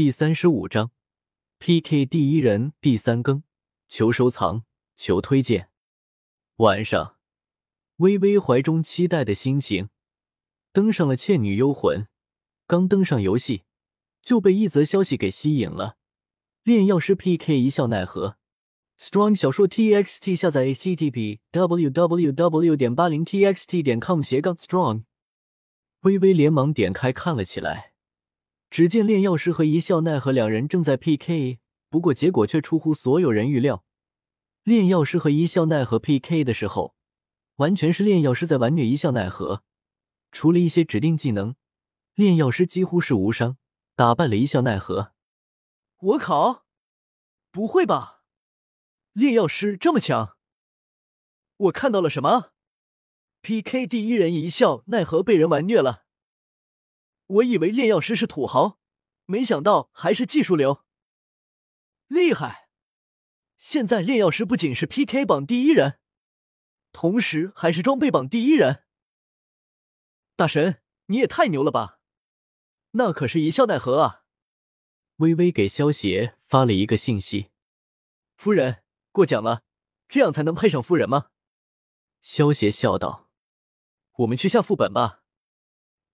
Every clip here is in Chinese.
第三十五章 PK 第一人第三更，求收藏，求推荐。晚上，微微怀中期待的心情，登上了《倩女幽魂》。刚登上游戏，就被一则消息给吸引了：炼药师 PK 一笑奈何。Strong 小说 TXT 下载 http www 点八零 txt 点 com 斜杠 strong。微微连忙点开看了起来。只见炼药师和一笑奈何两人正在 PK，不过结果却出乎所有人预料。炼药师和一笑奈何 PK 的时候，完全是炼药师在玩虐一笑奈何，除了一些指定技能，炼药师几乎是无伤打败了一笑奈何。我靠！不会吧？炼药师这么强？我看到了什么？PK 第一人一笑奈何被人玩虐了。我以为炼药师是土豪，没想到还是技术流，厉害！现在炼药师不仅是 PK 榜第一人，同时还是装备榜第一人。大神，你也太牛了吧！那可是一笑奈何啊！微微给萧邪发了一个信息：“夫人过奖了，这样才能配上夫人吗？”萧邪笑道：“我们去下副本吧。”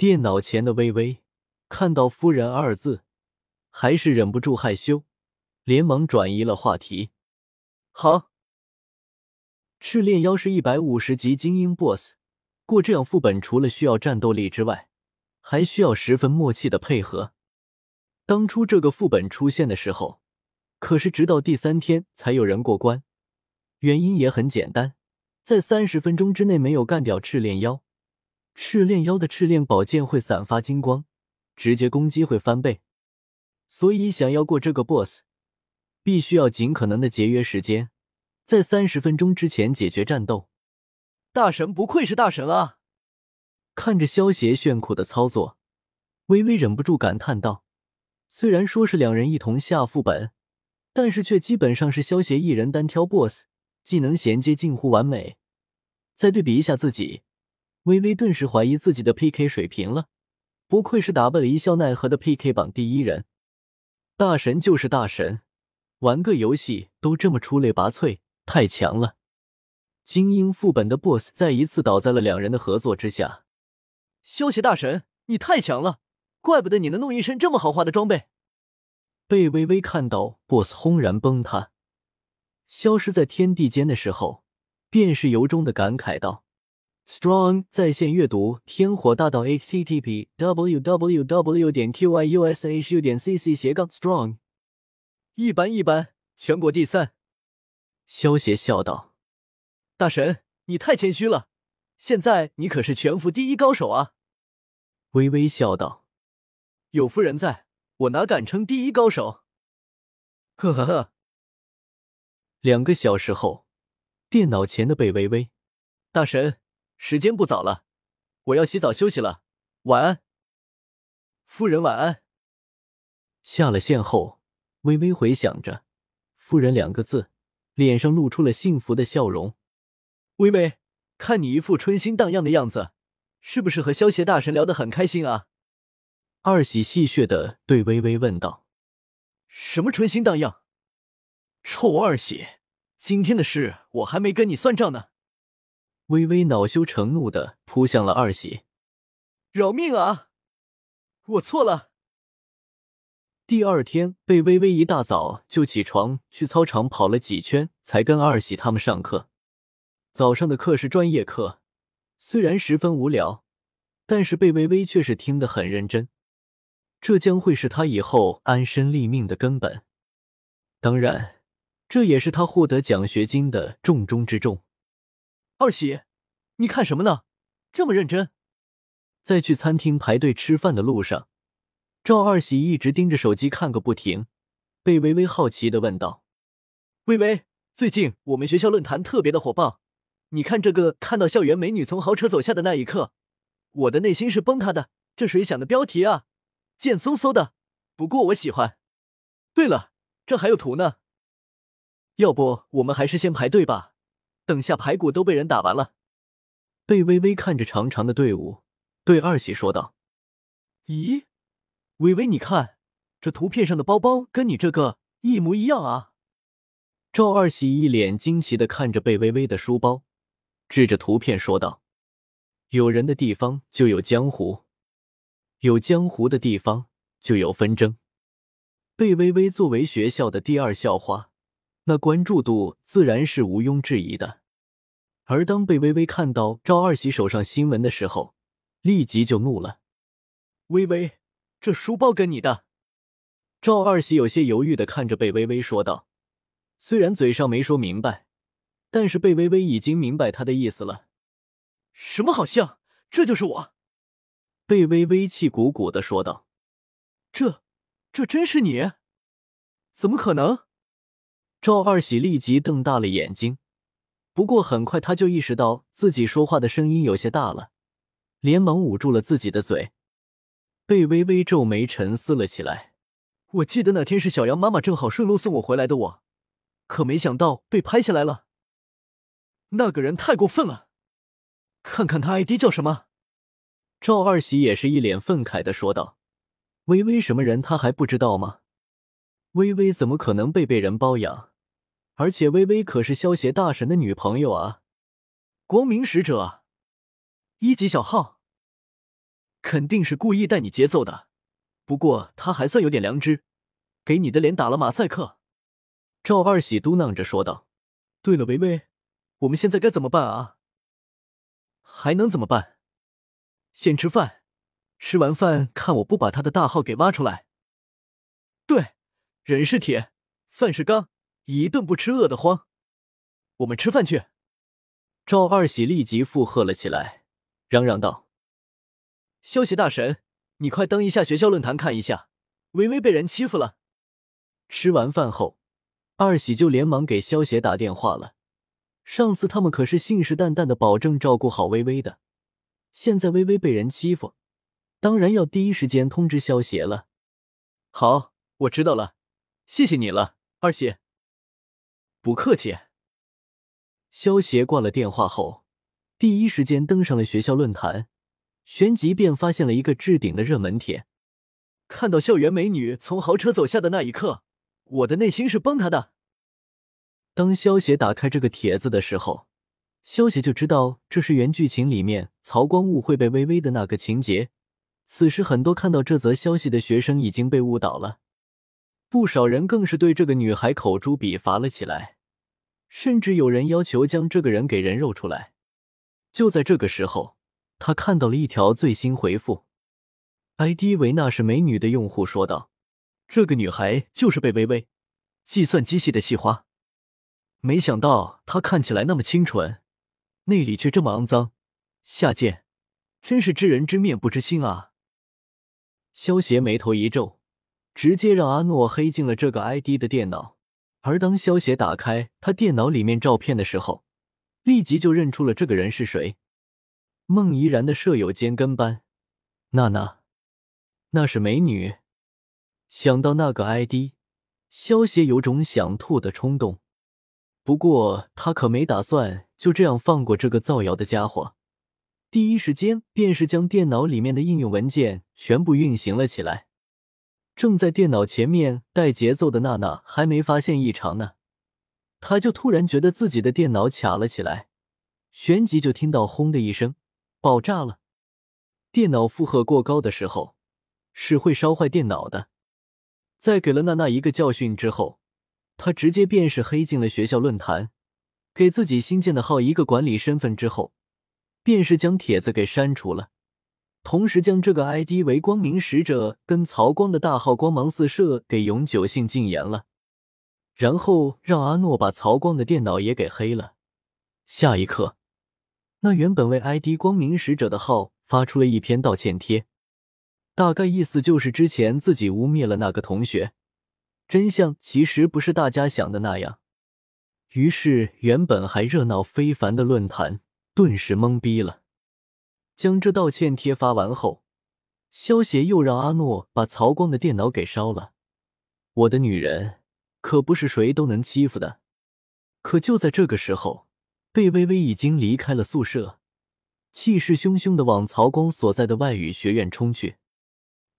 电脑前的微微看到“夫人”二字，还是忍不住害羞，连忙转移了话题。好，赤炼妖是一百五十级精英 BOSS，过这样副本除了需要战斗力之外，还需要十分默契的配合。当初这个副本出现的时候，可是直到第三天才有人过关，原因也很简单，在三十分钟之内没有干掉赤炼妖。赤炼妖的赤炼宝剑会散发金光，直接攻击会翻倍，所以想要过这个 BOSS，必须要尽可能的节约时间，在三十分钟之前解决战斗。大神不愧是大神啊！看着萧邪炫酷的操作，微微忍不住感叹道：“虽然说是两人一同下副本，但是却基本上是萧邪一人单挑 BOSS，技能衔接近乎完美。再对比一下自己。”微微顿时怀疑自己的 PK 水平了，不愧是打败了一笑奈何的 PK 榜第一人，大神就是大神，玩个游戏都这么出类拔萃，太强了！精英副本的 BOSS 再一次倒在了两人的合作之下。萧邪大神，你太强了，怪不得你能弄一身这么豪华的装备。被微微看到 BOSS 轰然崩塌，消失在天地间的时候，便是由衷的感慨道。Strong 在线阅读《天火大道》http www 点 qyushu 点 cc 斜杠 strong。一般一般，全国第三。萧邪笑道：“大神，你太谦虚了，现在你可是全服第一高手啊！”微微笑道：“有夫人在，我哪敢称第一高手？”呵呵呵。两个小时后，电脑前的贝微微，大神。时间不早了，我要洗澡休息了，晚安，夫人晚安。下了线后，微微回想着“夫人”两个字，脸上露出了幸福的笑容。微微，看你一副春心荡漾的样子，是不是和萧邪大神聊得很开心啊？二喜戏谑的对微微问道：“什么春心荡漾？臭二喜，今天的事我还没跟你算账呢。”微微恼羞成怒的扑向了二喜，饶命啊！我错了。第二天，贝微微一大早就起床去操场跑了几圈，才跟二喜他们上课。早上的课是专业课，虽然十分无聊，但是贝微微却是听得很认真。这将会是他以后安身立命的根本。当然，这也是他获得奖学金的重中之重。二喜，你看什么呢？这么认真。在去餐厅排队吃饭的路上，赵二喜一直盯着手机看个不停。被微微好奇的问道：“微微，最近我们学校论坛特别的火爆，你看这个看到校园美女从豪车走下的那一刻，我的内心是崩塌的。这谁想的标题啊？贱嗖嗖的。不过我喜欢。对了，这还有图呢。要不我们还是先排队吧。”等下排骨都被人打完了，贝微微看着长长的队伍，对二喜说道：“咦，微微，你看，这图片上的包包跟你这个一模一样啊！赵二喜一脸惊奇的看着贝微微的书包，指着图片说道：“有人的地方就有江湖，有江湖的地方就有纷争。”贝微微作为学校的第二校花，那关注度自然是毋庸置疑的。而当贝微微看到赵二喜手上新闻的时候，立即就怒了：“微微，这书包跟你的？”赵二喜有些犹豫的看着贝微微说道。虽然嘴上没说明白，但是贝微微已经明白他的意思了。什么好像？这就是我！贝微微气鼓鼓的说道：“这，这真是你？怎么可能？”赵二喜立即瞪大了眼睛，不过很快他就意识到自己说话的声音有些大了，连忙捂住了自己的嘴。贝微微皱眉沉思了起来：“我记得那天是小杨妈妈正好顺路送我回来的，我。”可没想到被拍下来了，那个人太过分了。看看他 ID 叫什么？赵二喜也是一脸愤慨的说道：“微微什么人他还不知道吗？微微怎么可能被被人包养？而且微微可是萧协大神的女朋友啊！光明使者，一级小号，肯定是故意带你节奏的。不过他还算有点良知，给你的脸打了马赛克。”赵二喜嘟囔着说道：“对了，微微，我们现在该怎么办啊？还能怎么办？先吃饭，吃完饭看我不把他的大号给挖出来。对，人是铁，饭是钢，一顿不吃饿得慌。我们吃饭去。”赵二喜立即附和了起来，嚷嚷道：“消息大神，你快登一下学校论坛看一下，微微被人欺负了。”吃完饭后。二喜就连忙给萧协打电话了。上次他们可是信誓旦旦的保证照顾好微微的，现在微微被人欺负，当然要第一时间通知萧协了。好，我知道了，谢谢你了，二喜。不客气。萧协挂了电话后，第一时间登上了学校论坛，旋即便发现了一个置顶的热门帖。看到校园美女从豪车走下的那一刻。我的内心是崩塌的。当萧协打开这个帖子的时候，萧协就知道这是原剧情里面曹光误会被微微的那个情节。此时，很多看到这则消息的学生已经被误导了，不少人更是对这个女孩口诛笔伐了起来，甚至有人要求将这个人给人肉出来。就在这个时候，他看到了一条最新回复，ID 为那是美女的用户说道。这个女孩就是贝微微，计算机系的系花。没想到她看起来那么清纯，内里却这么肮脏。下贱，真是知人知面不知心啊！萧协眉头一皱，直接让阿诺黑进了这个 ID 的电脑。而当萧协打开他电脑里面照片的时候，立即就认出了这个人是谁——孟怡然的舍友兼跟班娜娜。那是美女。想到那个 ID，萧协有种想吐的冲动。不过他可没打算就这样放过这个造谣的家伙，第一时间便是将电脑里面的应用文件全部运行了起来。正在电脑前面带节奏的娜娜还没发现异常呢，她就突然觉得自己的电脑卡了起来，旋即就听到轰的一声，爆炸了。电脑负荷过高的时候是会烧坏电脑的。在给了娜娜一个教训之后，他直接便是黑进了学校论坛，给自己新建的号一个管理身份之后，便是将帖子给删除了，同时将这个 ID 为光明使者跟曹光的大号光芒四射给永久性禁言了，然后让阿诺把曹光的电脑也给黑了。下一刻，那原本为 ID 光明使者的号发出了一篇道歉贴。大概意思就是之前自己污蔑了那个同学，真相其实不是大家想的那样。于是原本还热闹非凡的论坛顿时懵逼了。将这道歉贴发完后，萧协又让阿诺把曹光的电脑给烧了。我的女人可不是谁都能欺负的。可就在这个时候，贝微微已经离开了宿舍，气势汹汹的往曹光所在的外语学院冲去。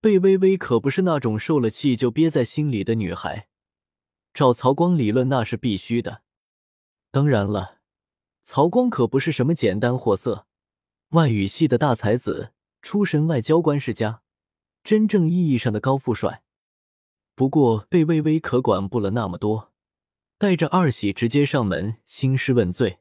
贝微微可不是那种受了气就憋在心里的女孩，找曹光理论那是必须的。当然了，曹光可不是什么简单货色，外语系的大才子，出身外交官世家，真正意义上的高富帅。不过贝微微可管不了那么多，带着二喜直接上门兴师问罪。